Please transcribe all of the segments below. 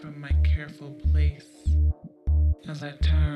from my careful place. As I turn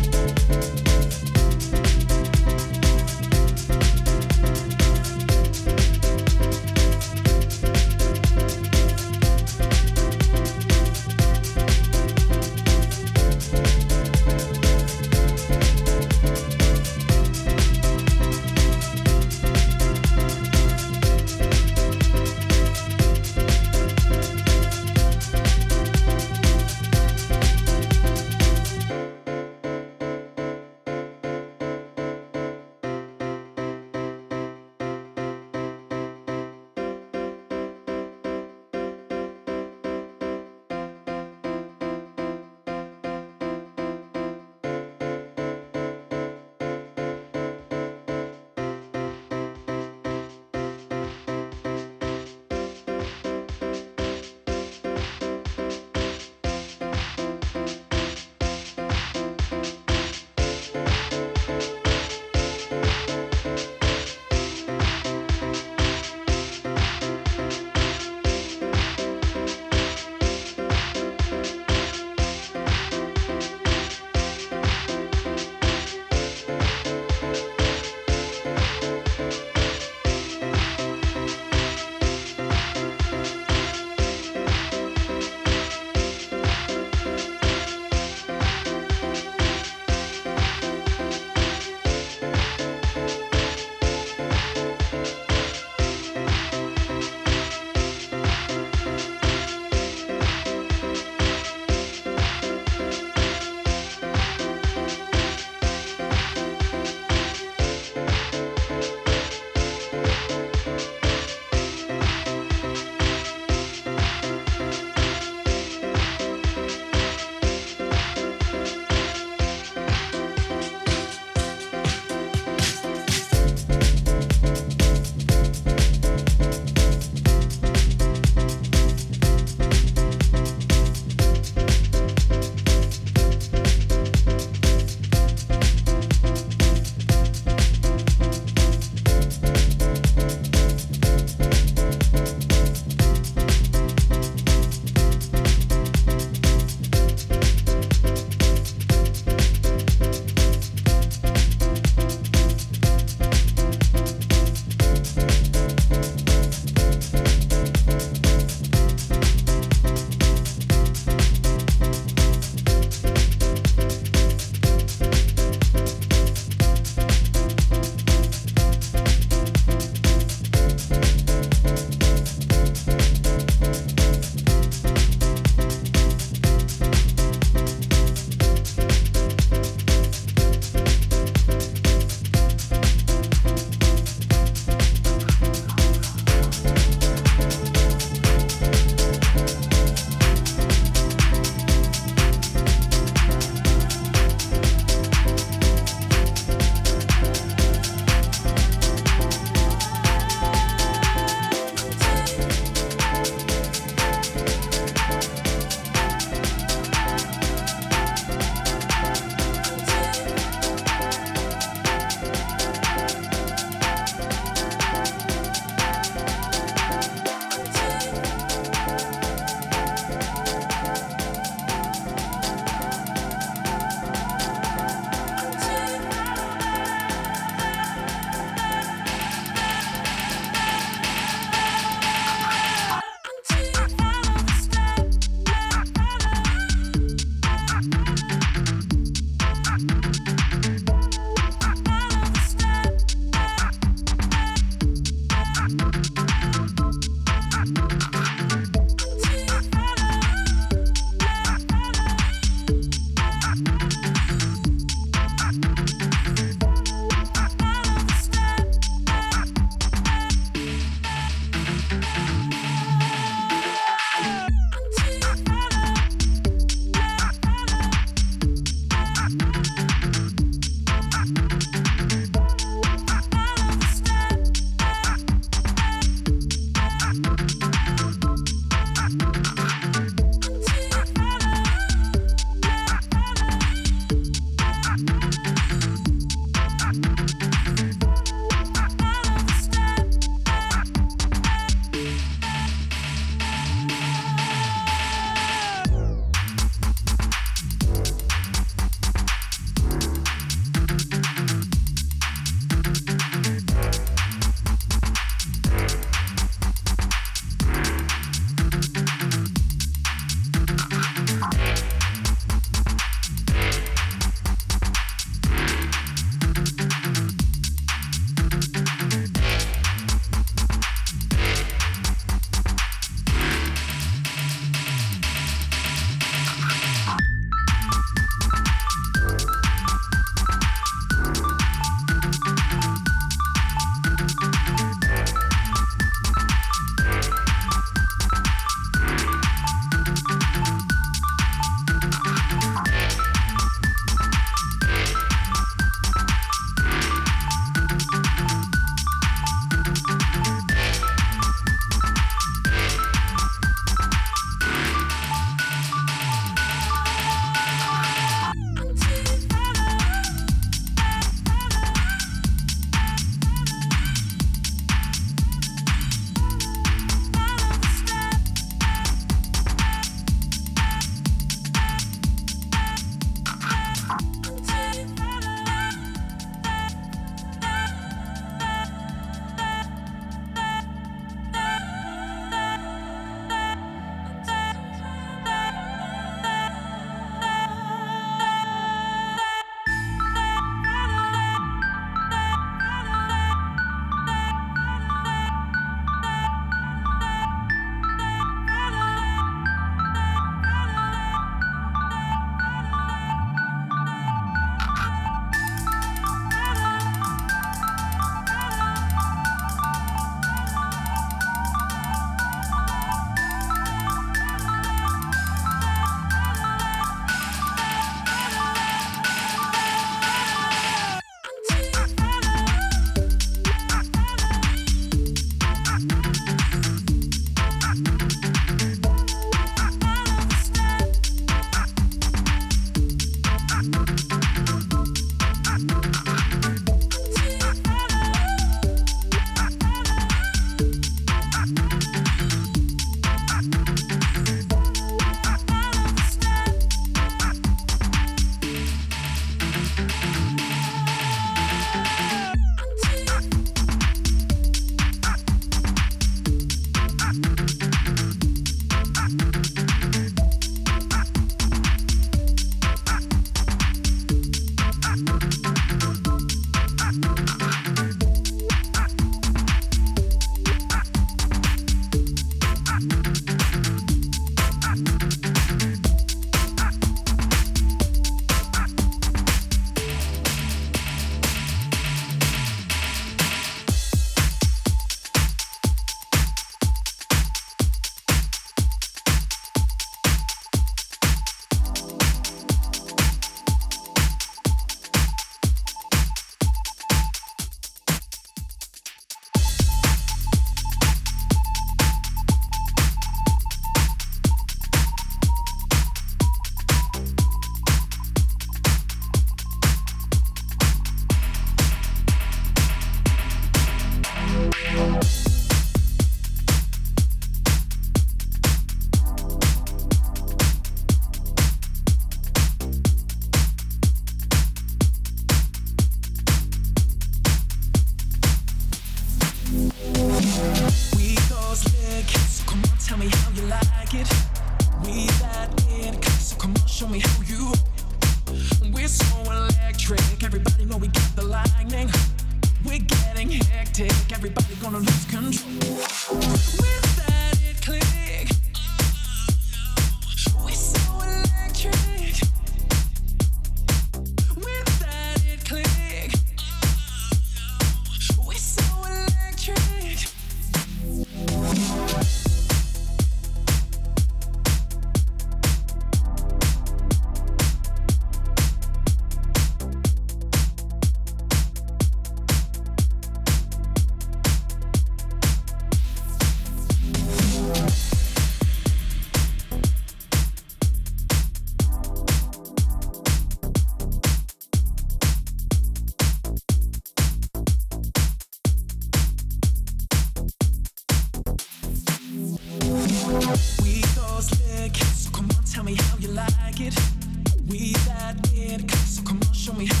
me.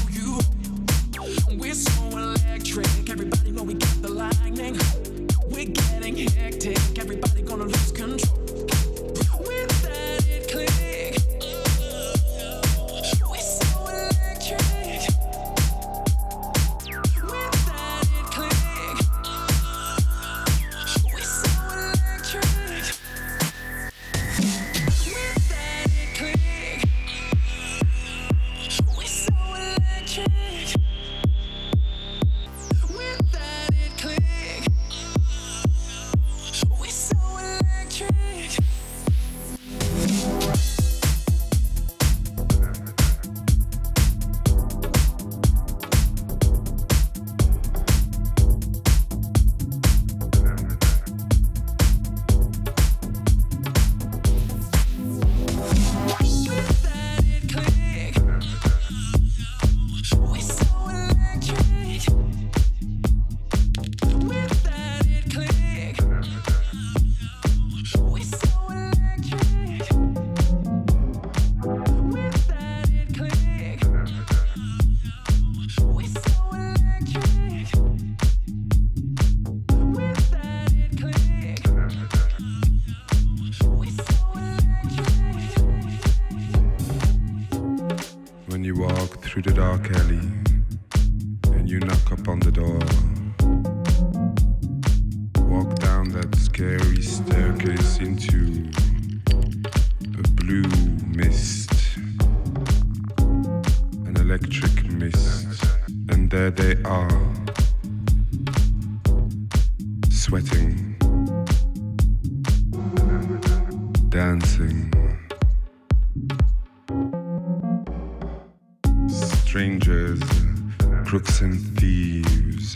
dancing. Strangers, crooks, and thieves.